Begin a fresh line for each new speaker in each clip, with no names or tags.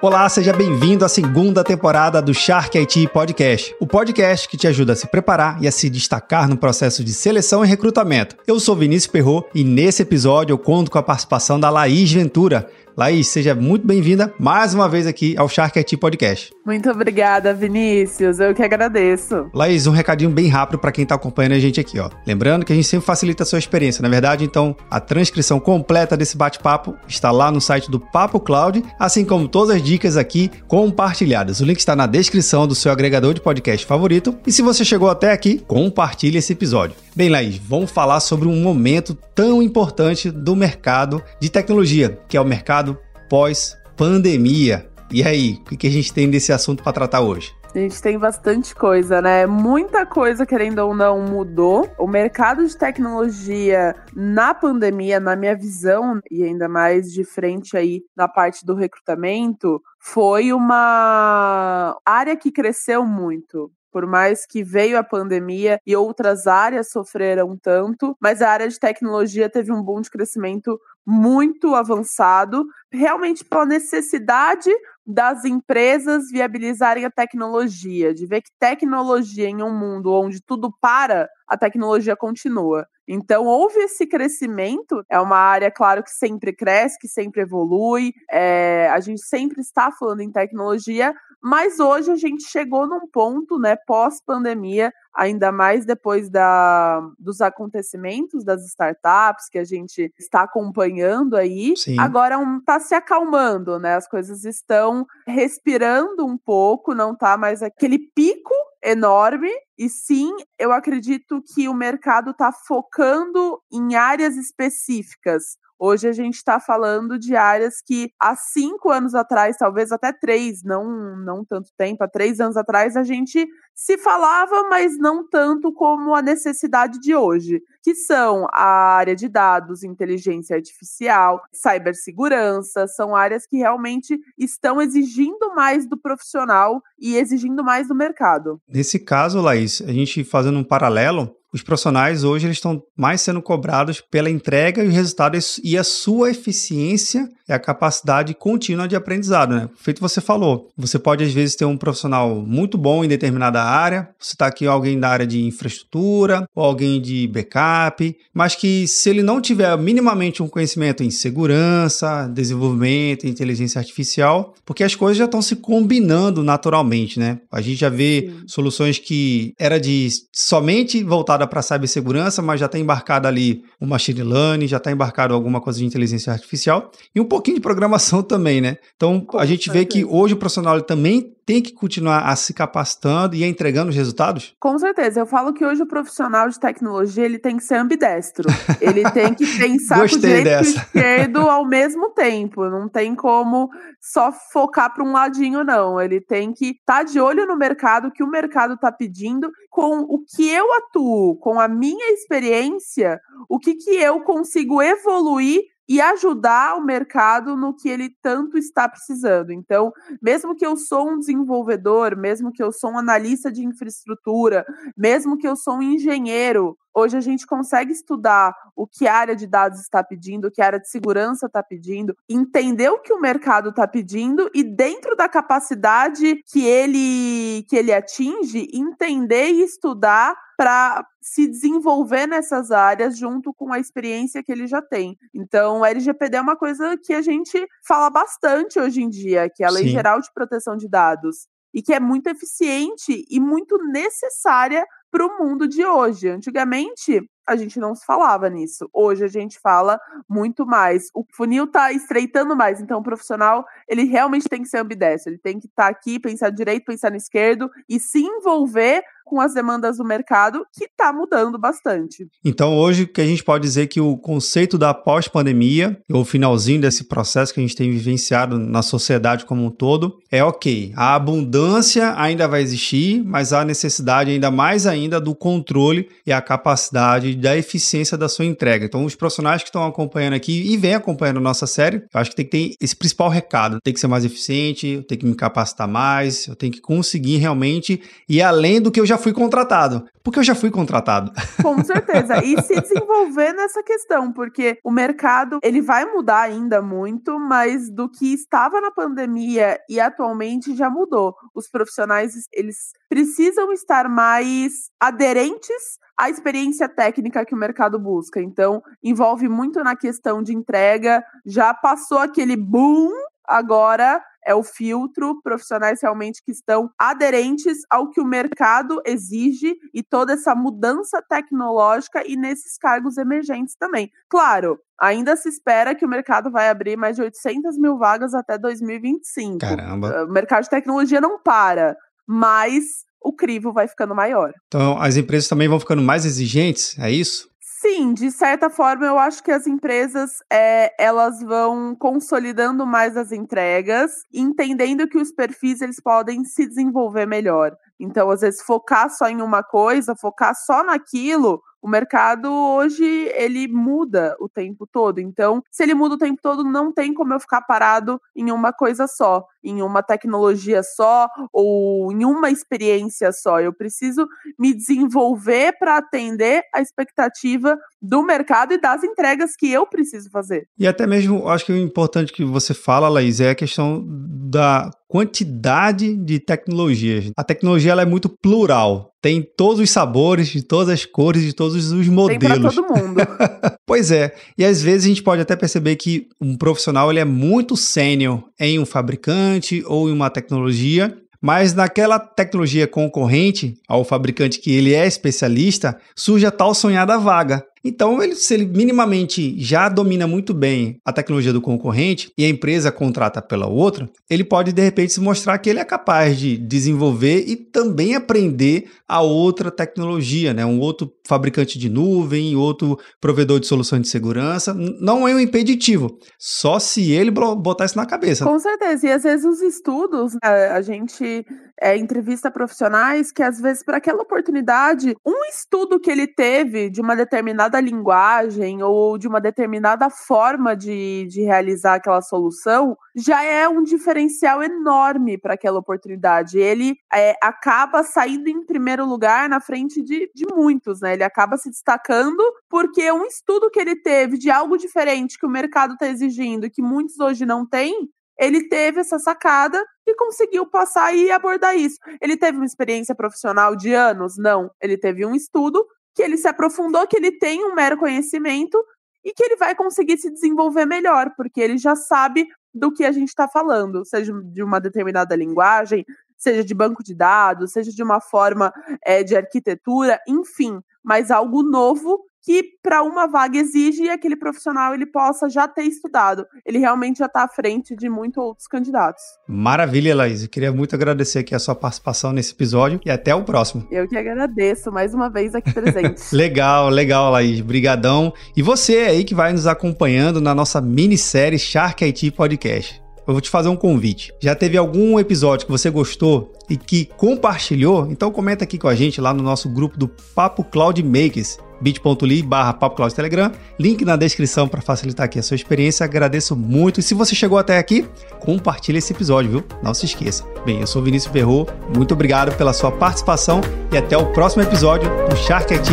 Olá, seja bem-vindo à segunda temporada do Shark IT Podcast, o podcast que te ajuda a se preparar e a se destacar no processo de seleção e recrutamento. Eu sou Vinícius Perro e nesse episódio eu conto com a participação da Laís Ventura, Laís, seja muito bem-vinda mais uma vez aqui ao Shark IT Podcast.
Muito obrigada, Vinícius. Eu que agradeço.
Laís, um recadinho bem rápido para quem está acompanhando a gente aqui, ó. Lembrando que a gente sempre facilita a sua experiência, na verdade, então a transcrição completa desse bate-papo está lá no site do Papo Cloud, assim como todas as dicas aqui compartilhadas. O link está na descrição do seu agregador de podcast favorito. E se você chegou até aqui, compartilhe esse episódio. Bem, Laís, vamos falar sobre um momento tão importante do mercado de tecnologia, que é o mercado pós-pandemia. E aí, o que a gente tem desse assunto para tratar hoje?
A gente tem bastante coisa, né? Muita coisa, querendo ou não, mudou. O mercado de tecnologia na pandemia, na minha visão, e ainda mais de frente aí na parte do recrutamento, foi uma área que cresceu muito. Por mais que veio a pandemia e outras áreas sofreram tanto, mas a área de tecnologia teve um boom de crescimento muito avançado, realmente pela necessidade das empresas viabilizarem a tecnologia, de ver que tecnologia em um mundo onde tudo para, a tecnologia continua. Então, houve esse crescimento. É uma área, claro, que sempre cresce, que sempre evolui. É, a gente sempre está falando em tecnologia, mas hoje a gente chegou num ponto, né, pós-pandemia, ainda mais depois da, dos acontecimentos das startups que a gente está acompanhando aí. Sim. Agora está um, tá se acalmando, né? As coisas estão respirando um pouco, não tá mais aquele pico enorme. E sim, eu acredito que o mercado está focando em áreas específicas. Hoje a gente está falando de áreas que há cinco anos atrás, talvez até três, não, não tanto tempo, há três anos atrás, a gente se falava, mas não tanto como a necessidade de hoje, que são a área de dados, inteligência artificial, cibersegurança, são áreas que realmente estão exigindo mais do profissional e exigindo mais do mercado.
Nesse caso, Laís, a gente fazendo um paralelo, os profissionais hoje eles estão mais sendo cobrados pela entrega e o resultado e a sua eficiência e a capacidade contínua de aprendizado, né? Feito você falou, você pode às vezes ter um profissional muito bom em determinada área, você está aqui alguém da área de infraestrutura ou alguém de backup, mas que se ele não tiver minimamente um conhecimento em segurança, desenvolvimento, inteligência artificial, porque as coisas já estão se combinando naturalmente, né? A gente já vê Sim. soluções que era de somente voltada para cibersegurança, mas já está embarcada ali o machine learning, já está embarcado alguma coisa de inteligência artificial e um pouquinho de programação também, né? Então Com a gente certeza. vê que hoje o profissional também tem que continuar a se capacitando e entregando os resultados?
Com certeza. Eu falo que hoje o profissional de tecnologia ele tem que ser ambidestro. Ele tem que pensar com o direito e esquerdo ao mesmo tempo. Não tem como só focar para um ladinho, não. Ele tem que estar tá de olho no mercado, que o mercado está pedindo, com o que eu atuo, com a minha experiência, o que, que eu consigo evoluir e ajudar o mercado no que ele tanto está precisando. Então, mesmo que eu sou um desenvolvedor, mesmo que eu sou um analista de infraestrutura, mesmo que eu sou um engenheiro, hoje a gente consegue estudar o que a área de dados está pedindo, o que a área de segurança está pedindo, entender o que o mercado está pedindo e dentro da capacidade que ele que ele atinge, entender e estudar para se desenvolver nessas áreas junto com a experiência que ele já tem. Então, o LGPD é uma coisa que a gente fala bastante hoje em dia, que é a Lei Sim. Geral de Proteção de Dados, e que é muito eficiente e muito necessária para o mundo de hoje. Antigamente, a gente não se falava nisso. Hoje a gente fala muito mais. O funil está estreitando mais, então o profissional, ele realmente tem que ser ambidestro, ele tem que estar tá aqui, pensar direito, pensar no esquerdo e se envolver com as demandas do mercado, que está mudando bastante.
Então, hoje, que a gente pode dizer que o conceito da pós-pandemia, o finalzinho desse processo que a gente tem vivenciado na sociedade como um todo, é ok. A abundância ainda vai existir, mas há necessidade ainda mais ainda do controle e a capacidade da eficiência da sua entrega. Então, os profissionais que estão acompanhando aqui e vêm acompanhando nossa série, eu acho que tem que ter esse principal recado. Tem que ser mais eficiente, tem que me capacitar mais, eu tenho que conseguir realmente ir além do que eu já fui contratado. Porque eu já fui contratado.
Com certeza. E se desenvolver nessa questão, porque o mercado, ele vai mudar ainda muito, mas do que estava na pandemia e atualmente já mudou. Os profissionais, eles precisam estar mais aderentes à experiência técnica que o mercado busca. Então, envolve muito na questão de entrega. Já passou aquele boom, agora é o filtro, profissionais realmente que estão aderentes ao que o mercado exige e toda essa mudança tecnológica e nesses cargos emergentes também. Claro, ainda se espera que o mercado vai abrir mais de 800 mil vagas até 2025.
Caramba!
O mercado de tecnologia não para, mas o crivo vai ficando maior.
Então, as empresas também vão ficando mais exigentes, é isso?
Sim, de certa forma, eu acho que as empresas é, elas vão consolidando mais as entregas, entendendo que os perfis eles podem se desenvolver melhor. Então, às vezes, focar só em uma coisa, focar só naquilo, o mercado hoje ele muda o tempo todo. Então, se ele muda o tempo todo, não tem como eu ficar parado em uma coisa só, em uma tecnologia só ou em uma experiência só. Eu preciso me desenvolver para atender a expectativa do mercado e das entregas que eu preciso fazer.
E até mesmo, acho que o importante que você fala, Laís, é a questão da quantidade de tecnologias. A tecnologia ela é muito plural. Tem todos os sabores, de todas as cores, de todos os modelos. Tem
para todo mundo.
pois é. E às vezes a gente pode até perceber que um profissional ele é muito sênior em um fabricante ou em uma tecnologia, mas naquela tecnologia concorrente ao fabricante que ele é especialista, surge a tal sonhada vaga. Então, ele, se ele minimamente já domina muito bem a tecnologia do concorrente e a empresa contrata pela outra, ele pode de repente se mostrar que ele é capaz de desenvolver e também aprender a outra tecnologia, né? Um outro fabricante de nuvem, outro provedor de solução de segurança. Não é um impeditivo, só se ele botar isso na cabeça.
Com certeza. E às vezes os estudos, né, a gente é, entrevista profissionais que às vezes para aquela oportunidade, um estudo que ele teve de uma determinada linguagem ou de uma determinada forma de, de realizar aquela solução já é um diferencial enorme para aquela oportunidade. Ele é, acaba saindo em primeiro lugar na frente de, de muitos, né? Ele acaba se destacando porque um estudo que ele teve de algo diferente que o mercado está exigindo e que muitos hoje não têm, ele teve essa sacada e conseguiu passar e abordar isso. Ele teve uma experiência profissional de anos? Não. Ele teve um estudo que ele se aprofundou, que ele tem um mero conhecimento e que ele vai conseguir se desenvolver melhor, porque ele já sabe do que a gente está falando, seja de uma determinada linguagem, seja de banco de dados, seja de uma forma é, de arquitetura, enfim, mas algo novo que para uma vaga exige aquele profissional ele possa já ter estudado. Ele realmente já está à frente de muitos outros candidatos.
Maravilha, Laís. Eu queria muito agradecer aqui a sua participação nesse episódio e até o próximo.
Eu que agradeço mais uma vez aqui presente.
legal, legal, Laís. Brigadão. E você aí que vai nos acompanhando na nossa minissérie Shark IT Podcast eu vou te fazer um convite. Já teve algum episódio que você gostou e que compartilhou? Então comenta aqui com a gente lá no nosso grupo do Papo Cloud Makers bit.ly barra Papo Telegram, link na descrição para facilitar aqui a sua experiência. Agradeço muito. E se você chegou até aqui, compartilhe esse episódio, viu? Não se esqueça. Bem, eu sou Vinícius Ferro, muito obrigado pela sua participação e até o próximo episódio do Shark IT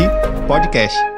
Podcast.